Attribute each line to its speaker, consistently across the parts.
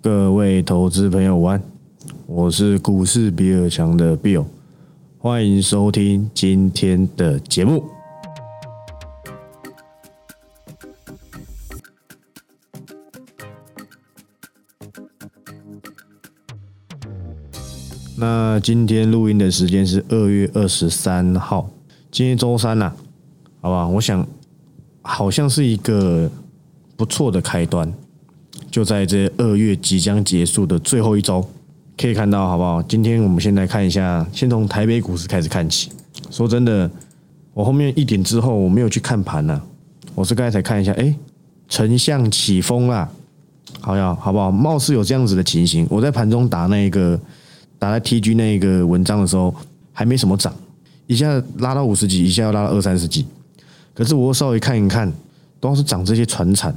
Speaker 1: 各位投资朋友晚安，我是股市比尔强的 Bill，欢迎收听今天的节目。那今天录音的时间是二月二十三号，今天周三啦，好吧？我想好像是一个不错的开端。就在这二月即将结束的最后一周，可以看到好不好？今天我们先来看一下，先从台北股市开始看起。说真的，我后面一点之后我没有去看盘呢，我是刚才才看一下，哎，丞相起风啦，好呀，好不好？貌似有这样子的情形。我在盘中打那个打在 TG 那个文章的时候，还没什么涨，一下拉到五十几，一下要拉到二三十几。可是我稍微看一看，都是涨这些船产，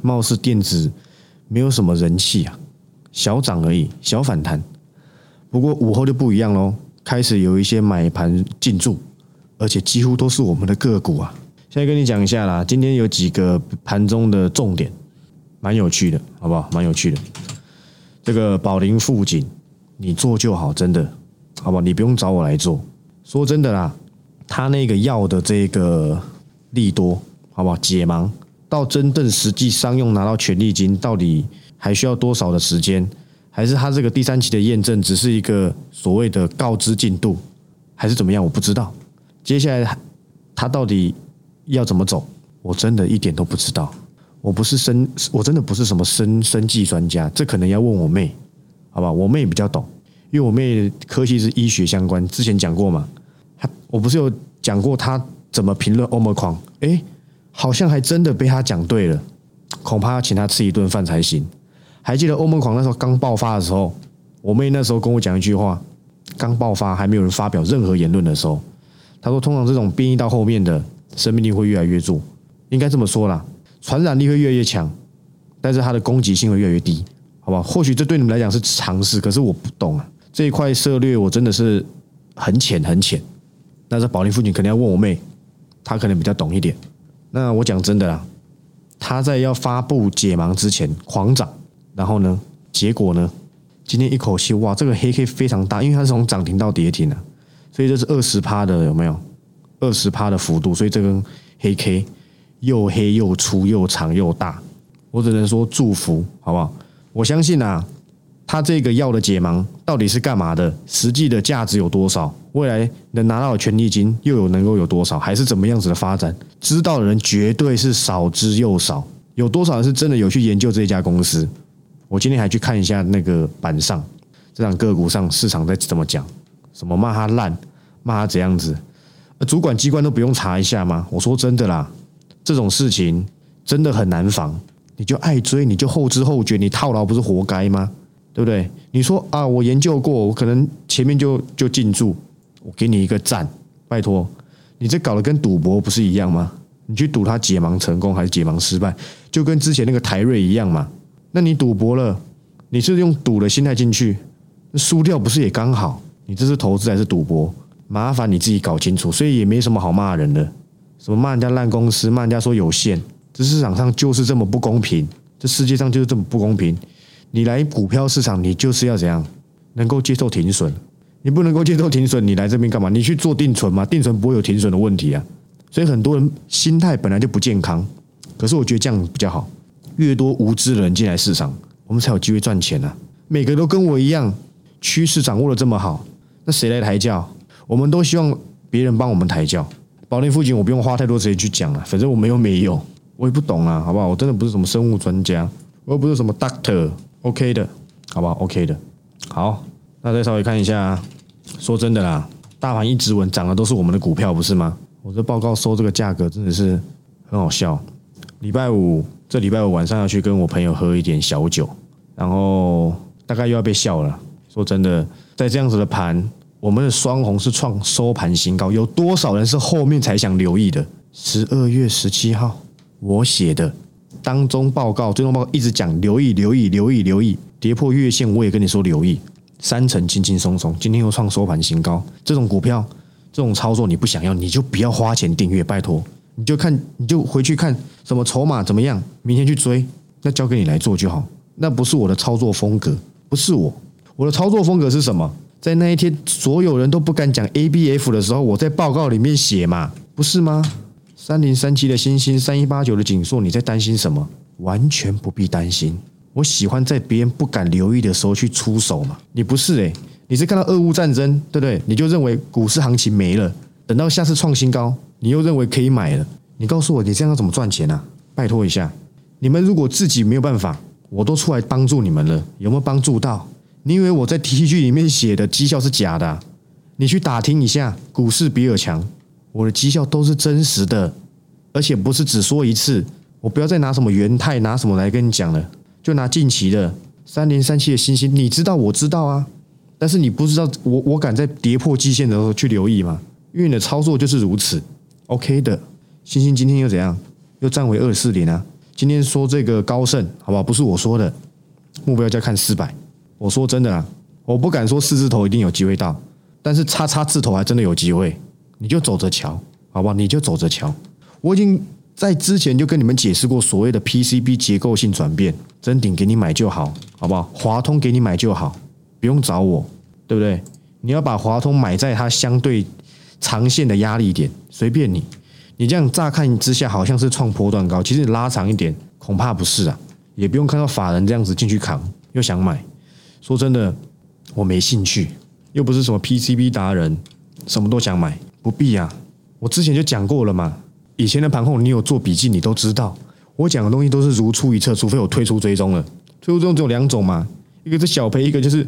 Speaker 1: 貌似电子。没有什么人气啊，小涨而已，小反弹。不过午后就不一样喽，开始有一些买盘进驻，而且几乎都是我们的个股啊。现在跟你讲一下啦，今天有几个盘中的重点，蛮有趣的，好不好？蛮有趣的。这个宝林富锦，你做就好，真的，好不好？你不用找我来做。说真的啦，他那个药的这个利多，好不好？解盲。到真正实际商用拿到权利金，到底还需要多少的时间？还是他这个第三期的验证只是一个所谓的告知进度，还是怎么样？我不知道。接下来他到底要怎么走？我真的一点都不知道。我不是生，我真的不是什么生生计专家，这可能要问我妹，好吧？我妹比较懂，因为我妹科系是医学相关，之前讲过嘛。他我不是有讲过他怎么评论欧盟狂？好像还真的被他讲对了，恐怕要请他吃一顿饭才行。还记得欧盟狂那时候刚爆发的时候，我妹那时候跟我讲一句话：刚爆发还没有人发表任何言论的时候，他说：“通常这种变异到后面的生命力会越来越弱，应该这么说啦，传染力会越来越强，但是它的攻击性会越来越低，好吧？或许这对你们来讲是常识，可是我不懂啊，这一块策略我真的是很浅很浅。那在宝林附近肯定要问我妹，她可能比较懂一点。”那我讲真的啦，他在要发布解盲之前狂涨，然后呢，结果呢，今天一口气哇，这个黑 K 非常大，因为它是从涨停到跌停啊，所以这是二十趴的有没有？二十趴的幅度，所以这根黑 K 又黑又粗又长又大，我只能说祝福，好不好？我相信啊。他这个药的解盲到底是干嘛的？实际的价值有多少？未来能拿到的权利金又有能够有多少？还是怎么样子的发展？知道的人绝对是少之又少。有多少人是真的有去研究这家公司？我今天还去看一下那个板上，这场个股上市场在怎么讲？什么骂他烂，骂他怎样子？主管机关都不用查一下吗？我说真的啦，这种事情真的很难防。你就爱追，你就后知后觉，你套牢不是活该吗？对不对？你说啊，我研究过，我可能前面就就进驻，我给你一个赞，拜托，你这搞得跟赌博不是一样吗？你去赌他解盲成功还是解盲失败，就跟之前那个台瑞一样嘛。那你赌博了，你是用赌的心态进去，输掉不是也刚好？你这是投资还是赌博？麻烦你自己搞清楚。所以也没什么好骂人的，什么骂人家烂公司，骂人家说有限，这市场上就是这么不公平，这世界上就是这么不公平。你来股票市场，你就是要怎样能够接受停损？你不能够接受停损，你来这边干嘛？你去做定存嘛？定存不会有停损的问题啊。所以很多人心态本来就不健康，可是我觉得这样比较好。越多无知的人进来市场，我们才有机会赚钱啊。每个都跟我一样，趋势掌握的这么好，那谁来抬轿？我们都希望别人帮我们抬轿。保利附近我不用花太多时间去讲了，反正我们又没有，我也不懂啊，好不好？我真的不是什么生物专家，我又不是什么 doctor。OK 的，好不好？OK 的，好，那再稍微看一下。说真的啦，大盘一直稳，涨的都是我们的股票，不是吗？我这报告收这个价格真的是很好笑。礼拜五，这礼拜五晚上要去跟我朋友喝一点小酒，然后大概又要被笑了。说真的，在这样子的盘，我们的双红是创收盘新高，有多少人是后面才想留意的？十二月十七号，我写的。当中报告，最终报告一直讲留意，留意，留意，留意，跌破月线，我也跟你说留意，三成轻轻松松，今天又创收盘新高，这种股票，这种操作你不想要，你就不要花钱订阅，拜托，你就看，你就回去看什么筹码怎么样，明天去追，那交给你来做就好，那不是我的操作风格，不是我。我的操作风格是什么？在那一天所有人都不敢讲 A B F 的时候，我在报告里面写嘛，不是吗？三零三七的星星，三一八九的锦硕，你在担心什么？完全不必担心。我喜欢在别人不敢留意的时候去出手嘛。你不是诶，你是看到俄乌战争，对不对？你就认为股市行情没了，等到下次创新高，你又认为可以买了。你告诉我，你这样要怎么赚钱啊？拜托一下，你们如果自己没有办法，我都出来帮助你们了，有没有帮助到？你以为我在 T 恤里面写的绩效是假的？你去打听一下，股市比尔强。我的绩效都是真实的，而且不是只说一次。我不要再拿什么元泰拿什么来跟你讲了，就拿近期的三零三七的星星，你知道我知道啊，但是你不知道我我敢在跌破季线的时候去留意吗？因为你的操作就是如此。OK 的，星星今天又怎样？又站回二四零啊？今天说这个高盛，好不好？不是我说的，目标价看四百。我说真的啊，我不敢说四字头一定有机会到，但是叉叉字头还真的有机会。你就走着瞧，好不好？你就走着瞧。我已经在之前就跟你们解释过所谓的 PCB 结构性转变，真顶给你买就好，好不好？华通给你买就好，不用找我，对不对？你要把华通买在它相对长线的压力点，随便你。你这样乍看之下好像是创波段高，其实你拉长一点，恐怕不是啊。也不用看到法人这样子进去扛，又想买。说真的，我没兴趣，又不是什么 PCB 达人，什么都想买。不必啊，我之前就讲过了嘛。以前的盘后你有做笔记，你都知道，我讲的东西都是如出一辙，除非我推出追踪了。推出追踪只有两种嘛，一个是小赔，一个就是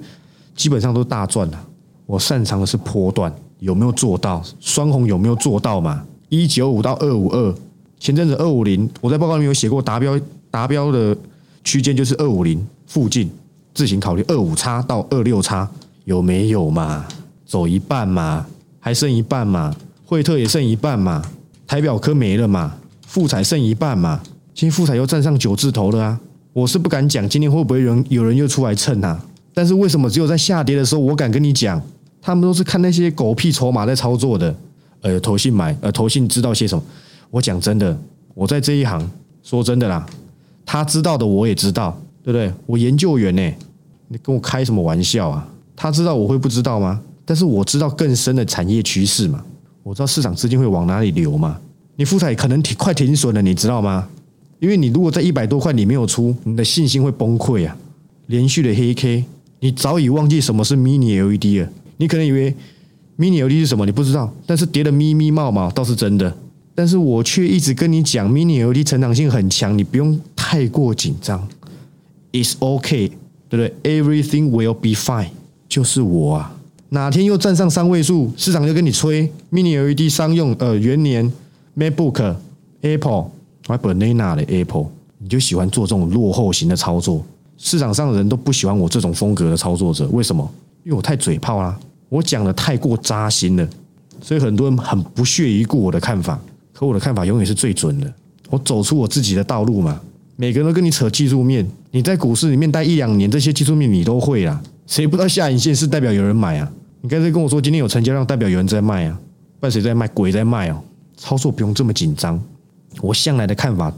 Speaker 1: 基本上都是大赚了。我擅长的是波段，有没有做到？双红有没有做到嘛？一九五到二五二，前阵子二五零，我在报告里面有写过，达标达标的区间就是二五零附近，自行考虑二五叉到二六叉有没有嘛？走一半嘛？还剩一半嘛，惠特也剩一半嘛，台表科没了嘛，富彩剩一半嘛，今天富彩又站上九字头了啊！我是不敢讲今天会不会人有人又出来蹭啊？但是为什么只有在下跌的时候我敢跟你讲？他们都是看那些狗屁筹码在操作的，呃，投信买，呃，投信知道些什么？我讲真的，我在这一行说真的啦，他知道的我也知道，对不对？我研究员呢，你跟我开什么玩笑啊？他知道我会不知道吗？但是我知道更深的产业趋势嘛，我知道市场资金会往哪里流嘛。你富彩可能停快停损了，你知道吗？因为你如果在一百多块你没有出，你的信心会崩溃啊！连续的黑 K，你早已忘记什么是 Mini LED 了。你可能以为 Mini LED 是什么，你不知道。但是跌的咪咪冒冒倒是真的。但是我却一直跟你讲，Mini LED 成长性很强，你不用太过紧张。It's OK，对不对？Everything will be fine，就是我啊。哪天又站上三位数，市场就跟你吹 Mini LED 商用呃元年 MacBook Apple 还 Banana 的 Apple，你就喜欢做这种落后型的操作。市场上的人都不喜欢我这种风格的操作者，为什么？因为我太嘴炮啦，我讲的太过扎心了，所以很多人很不屑一顾我的看法。可我的看法永远是最准的，我走出我自己的道路嘛。每个人都跟你扯技术面，你在股市里面待一两年，这些技术面你都会啦。谁不知道下影线是代表有人买啊？你刚才跟我说今天有成交量，代表有人在卖啊？不谁在卖？鬼在卖哦！操作不用这么紧张。我向来的看法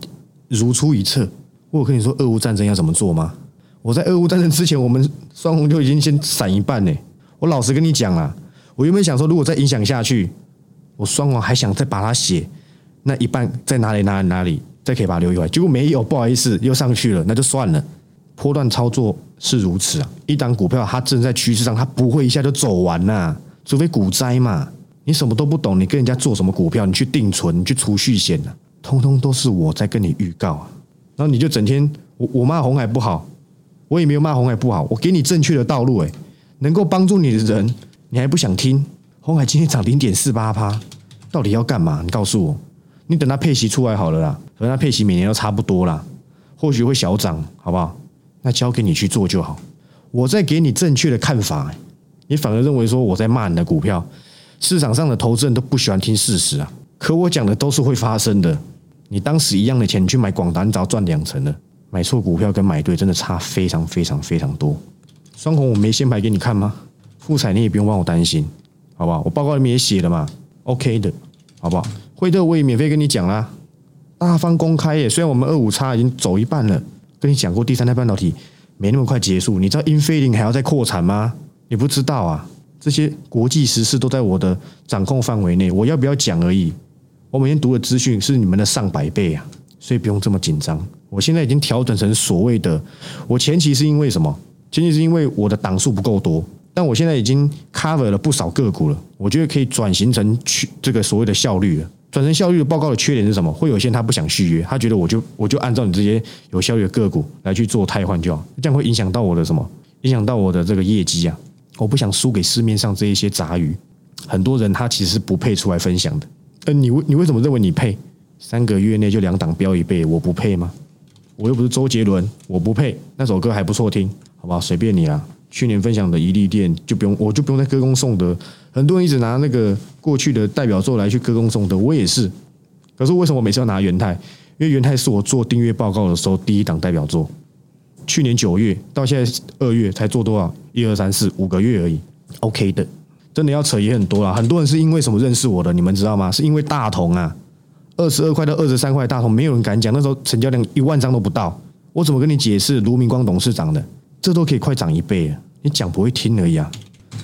Speaker 1: 如出一辙。我有跟你说俄乌战争要怎么做吗？我在俄乌战争之前，我们双红就已经先闪一半呢。我老实跟你讲啊，我原本想说，如果再影响下去，我双红还想再把它写那一半在哪里哪里哪里，再可以把它留下来。结果没有，不好意思，又上去了，那就算了。波段操作是如此啊，一档股票它正在趋势上，它不会一下就走完呐，除非股灾嘛。你什么都不懂，你跟人家做什么股票，你去定存，你去储蓄险呢，通通都是我在跟你预告啊。然后你就整天我我骂红海不好，我也没有骂红海不好，我给你正确的道路，诶，能够帮助你的人，你还不想听？红海今天涨零点四八趴，到底要干嘛？你告诉我，你等它配息出来好了啦，反正它配息每年都差不多啦，或许会小涨，好不好？那交给你去做就好，我再给你正确的看法，你反而认为说我在骂你的股票，市场上的投资人都不喜欢听事实啊。可我讲的都是会发生的，你当时一样的钱去买广达，你只要赚两成了。买错股票跟买对真的差非常非常非常多。双红我没先牌给你看吗？富彩你也不用帮我担心，好不好？我报告里面也写了嘛，OK 的，好不好？惠特我也免费跟你讲啦，大方公开耶。虽然我们二五差已经走一半了。跟你讲过，第三代半导体没那么快结束。你知道英飞凌还要再扩产吗？你不知道啊，这些国际时事都在我的掌控范围内，我要不要讲而已。我每天读的资讯是你们的上百倍啊，所以不用这么紧张。我现在已经调整成所谓的，我前期是因为什么？前期是因为我的档数不够多，但我现在已经 cover 了不少个股了，我觉得可以转型成去这个所谓的效率了。转成效率的报告的缺点是什么？会有些人他不想续约，他觉得我就我就按照你这些有效率的个股来去做汰换就好，这样会影响到我的什么？影响到我的这个业绩啊！我不想输给市面上这一些杂鱼，很多人他其实是不配出来分享的。呃，你为你为什么认为你配？三个月内就两档飙一倍，我不配吗？我又不是周杰伦，我不配。那首歌还不错听，好不好？随便你啦。去年分享的一利店就不用，我就不用再歌功颂德。很多人一直拿那个过去的代表作来去歌功颂德，我也是。可是为什么我每次要拿元泰？因为元泰是我做订阅报告的时候第一档代表作。去年九月到现在二月才做多少？一二三四五个月而已。OK 的。真的要扯也很多了，很多人是因为什么认识我的？你们知道吗？是因为大同啊，二十二块到二十三块大同，没有人敢讲。那时候成交量一万张都不到，我怎么跟你解释？卢明光董事长的，这都可以快涨一倍了。你讲不会听而已啊，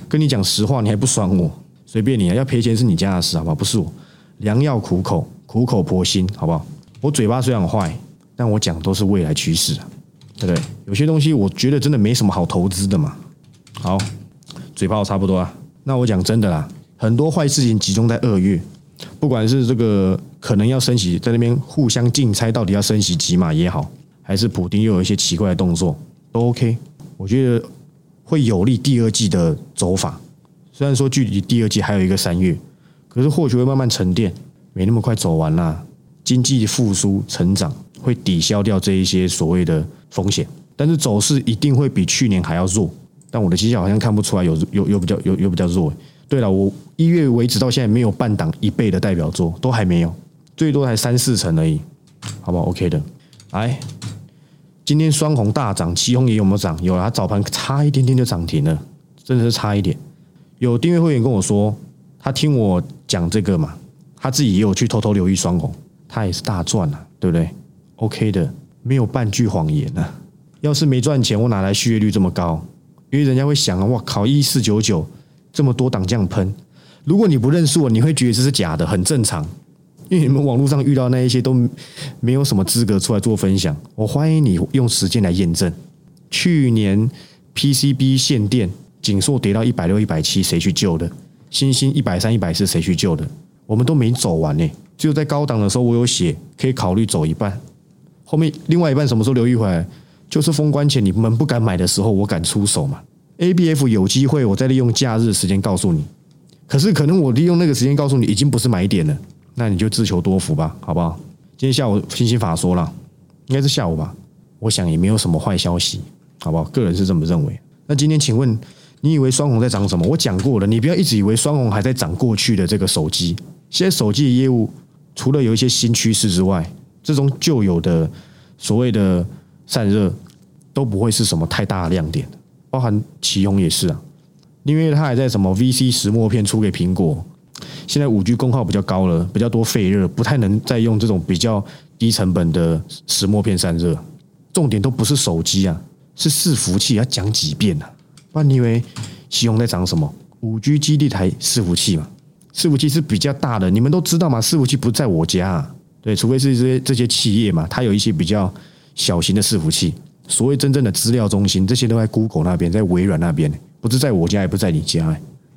Speaker 1: 跟你讲实话，你还不爽我？随便你啊，要赔钱是你家的事，好不好？不是我。良药苦口，苦口婆心，好不好？我嘴巴虽然坏，但我讲都是未来趋势啊，对不对？有些东西我觉得真的没什么好投资的嘛。好，嘴炮差不多啊。那我讲真的啦，很多坏事情集中在二月，不管是这个可能要升息，在那边互相竞猜到底要升息几码也好，还是普丁又有一些奇怪的动作，都 OK。我觉得会有利第二季的走法。虽然说距离第二季还有一个三月，可是或许会慢慢沉淀，没那么快走完啦。经济复苏成长会抵消掉这一些所谓的风险，但是走势一定会比去年还要弱。但我的绩效好像看不出来有有有比较有有比较弱。对了，我一月为止到现在没有半档一倍的代表作，都还没有，最多才三四成而已，好不好？OK 的。来，今天双红大涨，旗红也有没有涨？有啊，早盘差一点点就涨停了，真的是差一点。有订阅会员跟我说，他听我讲这个嘛，他自己也有去偷偷留意双红，他也是大赚啊，对不对？OK 的，没有半句谎言啊。要是没赚钱，我哪来续约率这么高？因为人家会想啊，哇靠，一四九九这么多档这样喷，如果你不认识我，你会觉得这是假的，很正常。因为你们网络上遇到那一些都没有什么资格出来做分享，我欢迎你用时间来验证。去年 PCB 限电，紧缩跌到一百六、一百七，谁去救的？星星一百三、一百四，谁去救的？我们都没走完呢，只有在高档的时候，我有写可以考虑走一半，后面另外一半什么时候留意回来？就是封关前你们不敢买的时候，我敢出手嘛？A B F 有机会，我再利用假日时间告诉你。可是可能我利用那个时间告诉你，已经不是买点了，那你就自求多福吧，好不好？今天下午星星法说了，应该是下午吧？我想也没有什么坏消息，好不好？个人是这么认为。那今天请问，你以为双红在涨什么？我讲过了，你不要一直以为双红还在涨过去的这个手机。现在手机的业务除了有一些新趋势之外，这种旧有的所谓的。散热都不会是什么太大的亮点，包含启宏也是啊，因为它还在什么 VC 石墨片出给苹果，现在五 G 功耗比较高了，比较多废热，不太能再用这种比较低成本的石墨片散热。重点都不是手机啊，是伺服器，要讲几遍啊？不然你以为启宏在讲什么？五 G 基地台伺服器嘛，伺服器是比较大的，你们都知道嘛？伺服器不在我家，啊，对，除非是这些这些企业嘛，它有一些比较。小型的伺服器，所谓真正的资料中心，这些都在 Google 那边，在微软那边，不是在我家，也不在你家。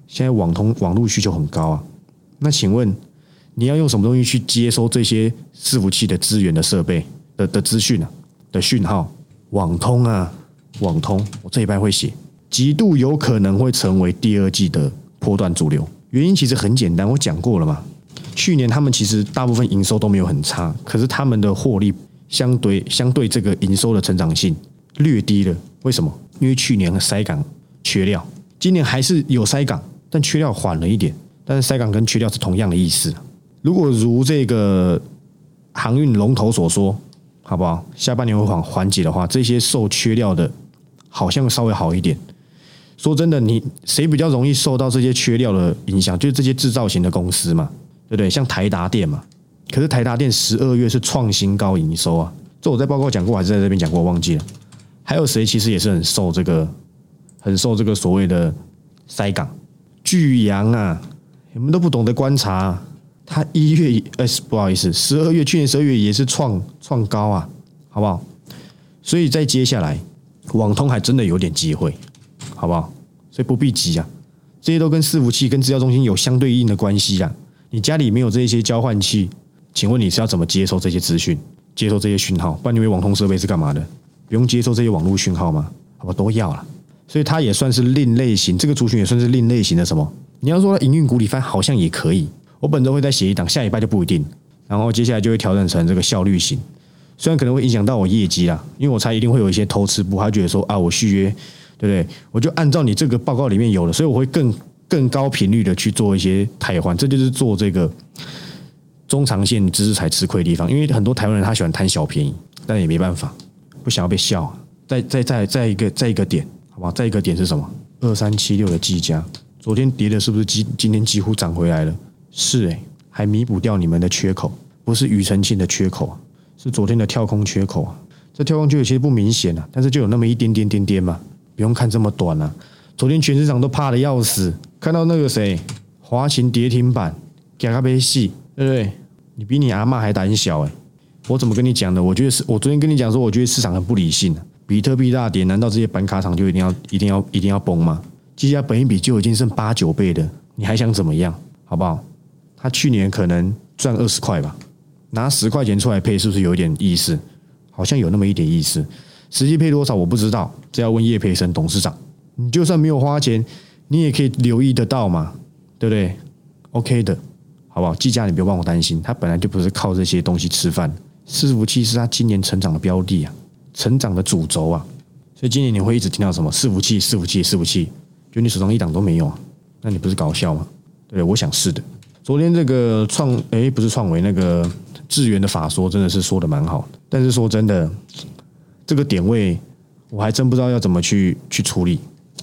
Speaker 1: 现在网通网络需求很高啊，那请问你要用什么东西去接收这些伺服器的资源的设备的的资讯啊的讯号？网通啊，网通，我这一半会写，极度有可能会成为第二季的波段主流。原因其实很简单，我讲过了嘛。去年他们其实大部分营收都没有很差，可是他们的获利。相对相对这个营收的成长性略低了，为什么？因为去年的塞港缺料，今年还是有塞港，但缺料缓了一点。但是塞港跟缺料是同样的意思。如果如这个航运龙头所说，好不好？下半年会缓缓解的话，这些受缺料的，好像稍微好一点。说真的，你谁比较容易受到这些缺料的影响？就是这些制造型的公司嘛，对不对？像台达电嘛。可是台达电十二月是创新高营收啊，这我在报告讲过还是在这边讲过？忘记了。还有谁其实也是很受这个，很受这个所谓的塞港巨阳啊，你们都不懂得观察，它一月呃不好意思，十二月去年十二月也是创创高啊，好不好？所以在接下来，网通还真的有点机会，好不好？所以不必急啊，这些都跟伺服器跟资料中心有相对应的关系啊。你家里没有这些交换器，请问你是要怎么接收这些资讯、接收这些讯号？不然你以为网通设备是干嘛的？不用接收这些网络讯号吗？好吧，都要了。所以它也算是另类型，这个族群也算是另类型的什么？你要说营运股里翻好像也可以。我本周会再写一档，下礼拜就不一定。然后接下来就会调整成这个效率型，虽然可能会影响到我业绩啦，因为我猜一定会有一些偷吃部，他觉得说啊，我续约，对不对？我就按照你这个报告里面有的，所以我会更。更高频率的去做一些台换，这就是做这个中长线知识才吃亏的地方。因为很多台湾人他喜欢贪小便宜，但也没办法，不想要被笑。再再再再一个再一个点，好不好？再一个点是什么？二三七六的计价，昨天跌的是不是今今天几乎涨回来了？是诶，还弥补掉你们的缺口，不是庾澄庆的缺口啊，是昨天的跳空缺口啊。这跳空缺口其实不明显啊，但是就有那么一点点点点嘛，不用看这么短啊。昨天全市场都怕的要死。看到那个谁，华勤跌停板，给他杯戏，对不对？你比你阿妈还胆小哎！我怎么跟你讲的？我觉得是我昨天跟你讲说，我觉得市场很不理性啊。比特币大跌，难道这些板卡厂就一定要、一定要、一定要崩吗？积家本一比就已经剩八九倍的，你还想怎么样？好不好？他去年可能赚二十块吧，拿十块钱出来配，是不是有一点意思？好像有那么一点意思。实际配多少我不知道，这要问叶培生董事长。你就算没有花钱。你也可以留意得到嘛，对不对？OK 的，好不好？计价你不用帮我担心，他本来就不是靠这些东西吃饭。伺服器是他今年成长的标的啊，成长的主轴啊，所以今年你会一直听到什么伺服器、伺服器、伺服器，就你手上一档都没有啊，那你不是搞笑吗？对，我想是的。昨天这个创，哎，不是创维那个智源的法说，真的是说的蛮好的，但是说真的，这个点位我还真不知道要怎么去去处理。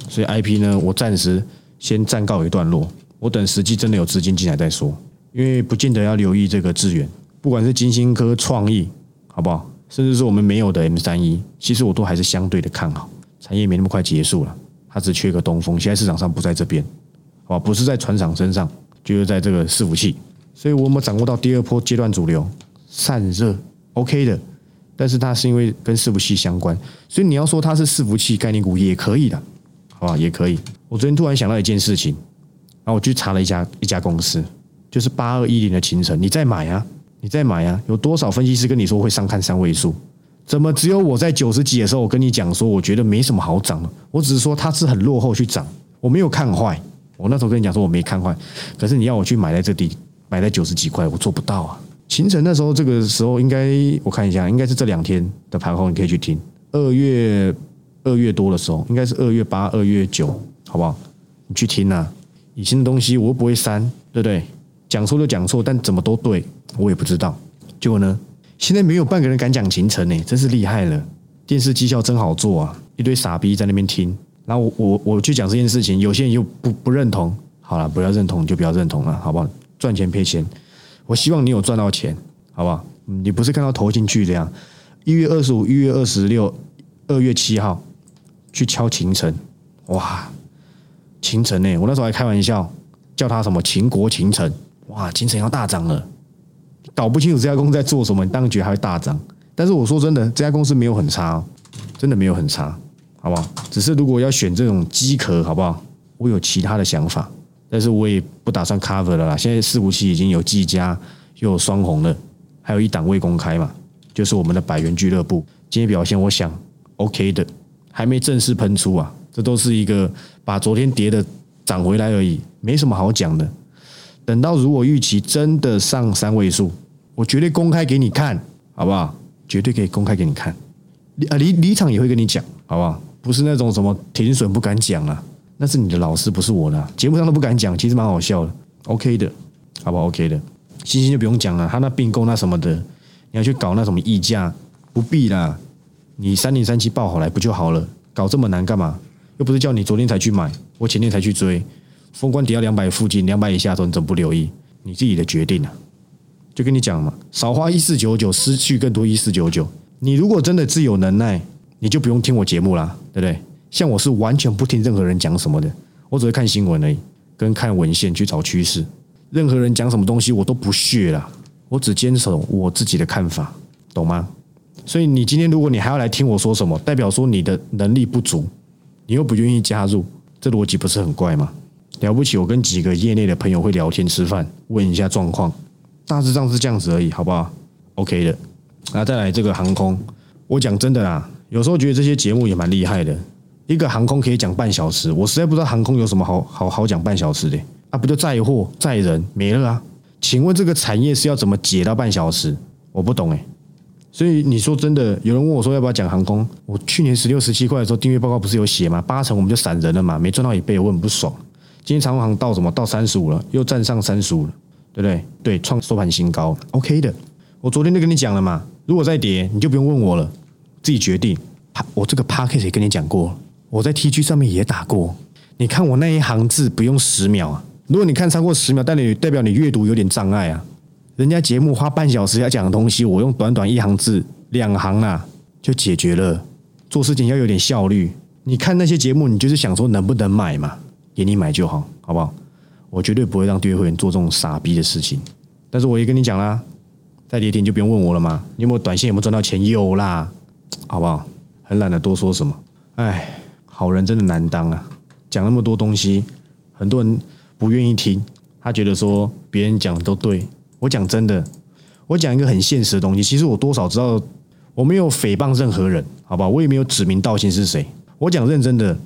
Speaker 1: 所以 I P 呢，我暂时先暂告一段落，我等实际真的有资金进来再说。因为不见得要留意这个智源，不管是金星科创意，好不好？甚至是我们没有的 M 三一，其实我都还是相对的看好。产业没那么快结束了，它只缺个东风。现在市场上不在这边，好吧？不是在船厂身上，就是在这个伺服器。所以我们掌握到第二波阶段主流散热，OK 的。但是它是因为跟伺服器相关，所以你要说它是伺服器概念股也可以的。好吧，也可以。我昨天突然想到一件事情，然后我去查了一家一家公司，就是八二一零的秦城，你再买啊，你再买啊。有多少分析师跟你说会上看三位数？怎么只有我在九十几的时候，我跟你讲说，我觉得没什么好涨的。我只是说它是很落后去涨，我没有看坏。我那时候跟你讲说我没看坏，可是你要我去买在这地，买在九十几块，我做不到啊。秦城那时候这个时候应该我看一下，应该是这两天的盘后，你可以去听二月。二月多的时候，应该是二月八、二月九，好不好？你去听啊，以前的东西我又不会删，对不对？讲错就讲错，但怎么都对，我也不知道。结果呢，现在没有半个人敢讲秦城呢，真是厉害了。电视绩效真好做啊，一堆傻逼在那边听，然后我我我去讲这件事情，有些人又不不认同。好了，不要认同就不要认同了，好不好？赚钱赔钱，我希望你有赚到钱，好不好？你不是看到投进去这样。一月二十五、一月二十六、二月七号。去敲秦城，哇，秦城呢？我那时候还开玩笑叫他什么秦国秦城，哇，秦城要大涨了，搞不清楚这家公司在做什么，你当然觉得它会大涨。但是我说真的，这家公司没有很差，哦真的没有很差，好不好？只是如果要选这种机壳，好不好？我有其他的想法，但是我也不打算 cover 了啦。现在四五七已经有技嘉，又有双红了，还有一档未公开嘛，就是我们的百元俱乐部，今天表现我想 OK 的。还没正式喷出啊，这都是一个把昨天跌的涨回来而已，没什么好讲的。等到如果预期真的上三位数，我绝对公开给你看，好不好？绝对可以公开给你看。啊离离场也会跟你讲，好不好？不是那种什么停损不敢讲啊，那是你的老师，不是我的。节目上都不敢讲，其实蛮好笑的。OK 的，好不好？OK 的，星星就不用讲了，他那并购那什么的，你要去搞那什么溢价，不必啦。你三零三七报好来不就好了？搞这么难干嘛？又不是叫你昨天才去买，我前天才去追。封关跌到两百附近，两百以下的时候你怎么不留意？你自己的决定啊！就跟你讲嘛，少花一四九九，失去更多一四九九。你如果真的自有能耐，你就不用听我节目啦，对不对？像我是完全不听任何人讲什么的，我只会看新闻而已，跟看文献去找趋势。任何人讲什么东西我都不屑啦，我只坚守我自己的看法，懂吗？所以你今天如果你还要来听我说什么，代表说你的能力不足，你又不愿意加入，这逻辑不是很怪吗？了不起，我跟几个业内的朋友会聊天吃饭，问一下状况，大致上是这样子而已，好不好？OK 的。那再来这个航空，我讲真的啦，有时候觉得这些节目也蛮厉害的。一个航空可以讲半小时，我实在不知道航空有什么好好好讲半小时的啊？不就载货载人没了啊？请问这个产业是要怎么解到半小时？我不懂哎。所以你说真的，有人问我说要不要讲航空？我去年十六十七块的时候订阅报告不是有写吗？八成我们就散人了嘛，没赚到一倍，我很不爽。今天长航到什么？到三十五了，又站上三十五了，对不对？对，创收盘新高，OK 的。我昨天就跟你讲了嘛，如果再跌，你就不用问我了，自己决定。我这个 p a c k e 也跟你讲过，我在 T G 上面也打过。你看我那一行字不用十秒啊，如果你看超过十秒，代表代表你阅读有点障碍啊。人家节目花半小时要讲的东西，我用短短一行字、两行啊就解决了。做事情要有点效率。你看那些节目，你就是想说能不能买嘛？给你买就好，好不好？我绝对不会让订阅会员做这种傻逼的事情。但是我也跟你讲啦。再跌停就不用问我了嘛？你有没有短线有没有赚到钱？有啦，好不好？很懒得多说什么。哎，好人真的难当啊！讲那么多东西，很多人不愿意听。他觉得说别人讲的都对。我讲真的，我讲一个很现实的东西。其实我多少知道，我没有诽谤任何人，好不好？我也没有指名道姓是谁。我讲认真的，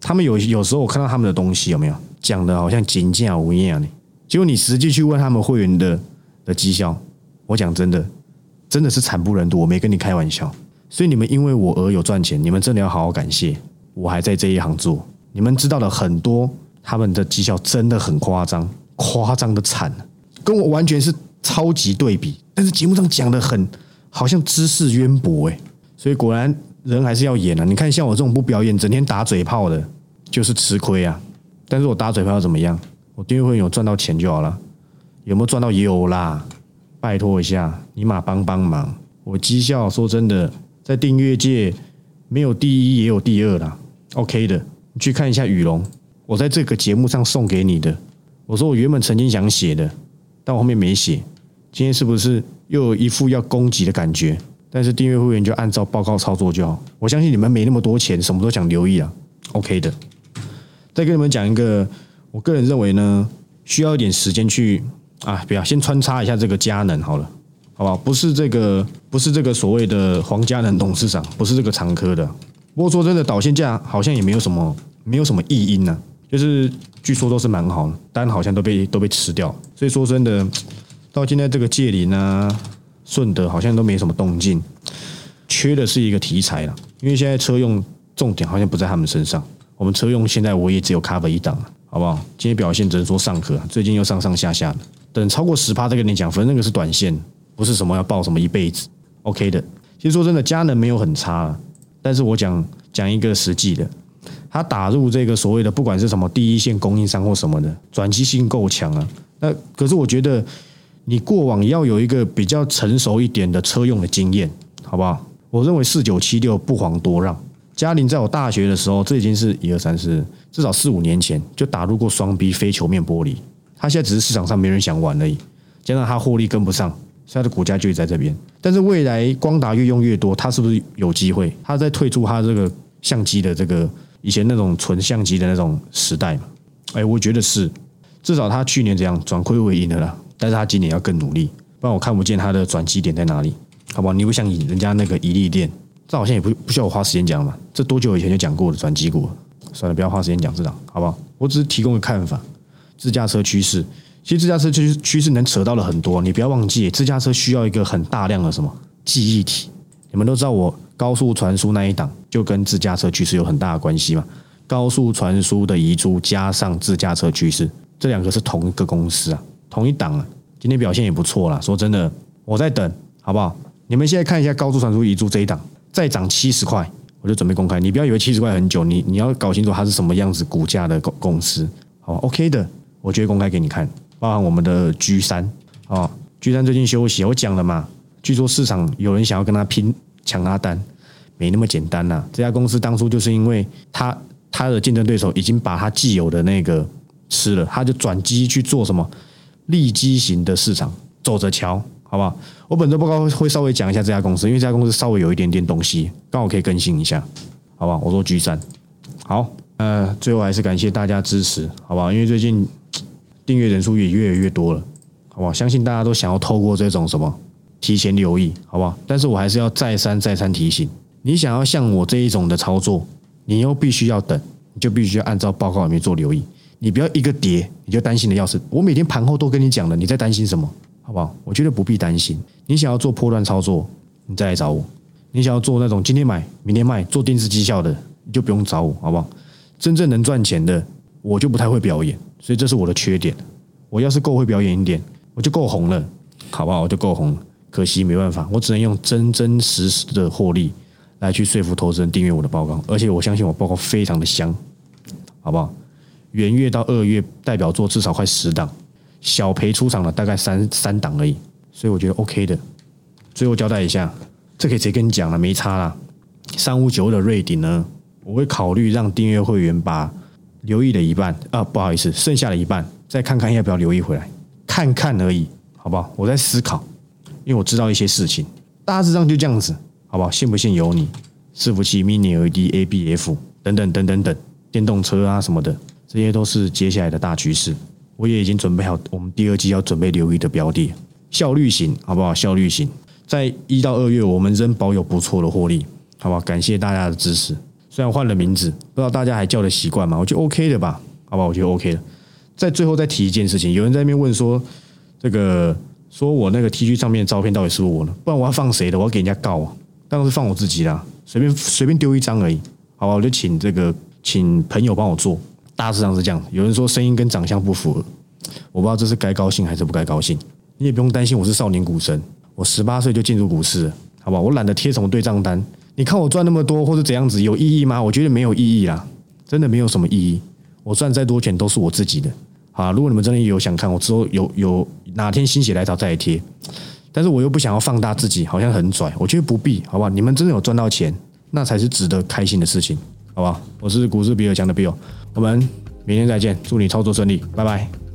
Speaker 1: 他们有有时候我看到他们的东西有没有讲的好像金价无一样的，结果你实际去问他们会员的的绩效。我讲真的，真的是惨不忍睹，我没跟你开玩笑。所以你们因为我而有赚钱，你们真的要好好感谢。我还在这一行做，你们知道了很多，他们的绩效真的很夸张，夸张的惨，跟我完全是超级对比。但是节目上讲的很，好像知识渊博诶。所以果然人还是要演啊！你看像我这种不表演，整天打嘴炮的，就是吃亏啊。但是我打嘴炮怎么样？我订阅会员有赚到钱就好了，有没有赚到？有啦。拜托一下，尼玛帮帮忙！我绩效说真的，在订阅界没有第一也有第二啦。OK 的，你去看一下雨龙，我在这个节目上送给你的。我说我原本曾经想写的，但我后面没写。今天是不是又有一副要攻击的感觉？但是订阅会员就按照报告操作就好。我相信你们没那么多钱，什么都想留意啊。OK 的，再跟你们讲一个，我个人认为呢，需要一点时间去。啊，不要先穿插一下这个佳能好了，好不好？不是这个，不是这个所谓的黄佳能董事长，不是这个长科的。不过说真的，导线架好像也没有什么，没有什么异音呢。就是据说都是蛮好的，但好像都被都被吃掉。所以说真的，到现在这个界林啊、顺德好像都没什么动静，缺的是一个题材了。因为现在车用重点好像不在他们身上，我们车用现在我也只有卡本一档，好不好？今天表现只能说上课，最近又上上下下的。等超过十趴再跟你讲，反正那个是短线，不是什么要报什么一辈子，OK 的。其实说真的，佳能没有很差，但是我讲讲一个实际的，它打入这个所谓的不管是什么第一线供应商或什么的，转机性够强啊。那可是我觉得你过往要有一个比较成熟一点的车用的经验，好不好？我认为四九七六不遑多让。嘉麟在我大学的时候，这已经是一二三四，至少四五年前就打入过双 B 非球面玻璃。它现在只是市场上没人想玩而已，加上它获利跟不上，它的股价就在这边。但是未来光达越用越多，它是不是有机会？它在退出它这个相机的这个以前那种纯相机的那种时代嘛？哎，我觉得是，至少它去年这样转亏为盈的啦。但是它今年要更努力，不然我看不见它的转机点在哪里，好不好？你不像人家那个一利店，这好像也不不需要我花时间讲嘛。这多久以前就讲过的转机股？算了，不要花时间讲这档，好不好？我只是提供个看法。自驾车趋势，其实自驾车趋趋势能扯到了很多。你不要忘记，自驾车需要一个很大量的什么记忆体。你们都知道，我高速传输那一档就跟自驾车趋势有很大的关系嘛。高速传输的遗珠加上自驾车趋势，这两个是同一个公司啊，同一档啊。今天表现也不错啦。说真的，我在等，好不好？你们现在看一下高速传输遗珠这一档，再涨七十块，我就准备公开。你不要以为七十块很久，你你要搞清楚它是什么样子股价的公公司，好，OK 的。我就会公开给你看，包含我们的 G 三哦，G 三最近休息，我讲了嘛，据说市场有人想要跟他拼抢他单，没那么简单呐。这家公司当初就是因为他他的竞争对手已经把他既有的那个吃了，他就转机去做什么利基型的市场，走着瞧，好不好？我本周报告会稍微讲一下这家公司，因为这家公司稍微有一点点东西，刚好可以更新一下，好不好？我说居三，好，呃，最后还是感谢大家支持，好不好？因为最近订阅人数也越来越多了，好不好？相信大家都想要透过这种什么提前留意，好不好？但是我还是要再三再三提醒，你想要像我这一种的操作，你又必须要等，你就必须要按照报告里面做留意，你不要一个跌你就担心的要死。我每天盘后都跟你讲了，你在担心什么？好不好？我觉得不必担心。你想要做破断操作，你再来找我；你想要做那种今天买明天卖做定时绩效的，你就不用找我，好不好？真正能赚钱的，我就不太会表演，所以这是我的缺点。我要是够会表演一点，我就够红了，好不好？我就够红。可惜没办法，我只能用真真实实的获利来去说服投资人订阅我的报告，而且我相信我报告非常的香，好不好？元月到二月代表作至少快十档，小赔出场了大概三三档而已，所以我觉得 OK 的。最后交代一下，这可以直接跟你讲了，没差啦。三五九的瑞鼎呢，我会考虑让订阅会员把留意的一半啊，不好意思，剩下的一半再看看要不要留意回来，看看而已，好不好？我在思考。因为我知道一些事情，大致上就这样子，好不好？信不信由你。伺服器、Mini LED、ABF 等等等等等，电动车啊什么的，这些都是接下来的大趋势。我也已经准备好我们第二季要准备留意的标的，效率型，好不好？效率型，在一到二月我们仍保有不错的获利，好不好？感谢大家的支持。虽然换了名字，不知道大家还叫得习惯吗？我觉得 OK 的吧，好不好？我觉得 OK 的。在最后再提一件事情，有人在那边问说，这个。说我那个 T 恤上面的照片到底是不是我的？不然我要放谁的？我要给人家告啊！当然是放我自己啦，随便随便丢一张而已，好吧？我就请这个请朋友帮我做，大致上是这样。有人说声音跟长相不符合，我不知道这是该高兴还是不该高兴。你也不用担心，我是少年股神，我十八岁就进入股市，好吧？我懒得贴什么对账单。你看我赚那么多或者怎样子有意义吗？我觉得没有意义啦，真的没有什么意义。我赚再多钱都是我自己的。啊！如果你们真的有想看，我之后有有哪天心血来潮再来贴，但是我又不想要放大自己，好像很拽，我觉得不必，好不好？你们真的有赚到钱，那才是值得开心的事情，好不好？我是股市比尔强的 Bill，我们明天再见，祝你操作顺利，拜拜。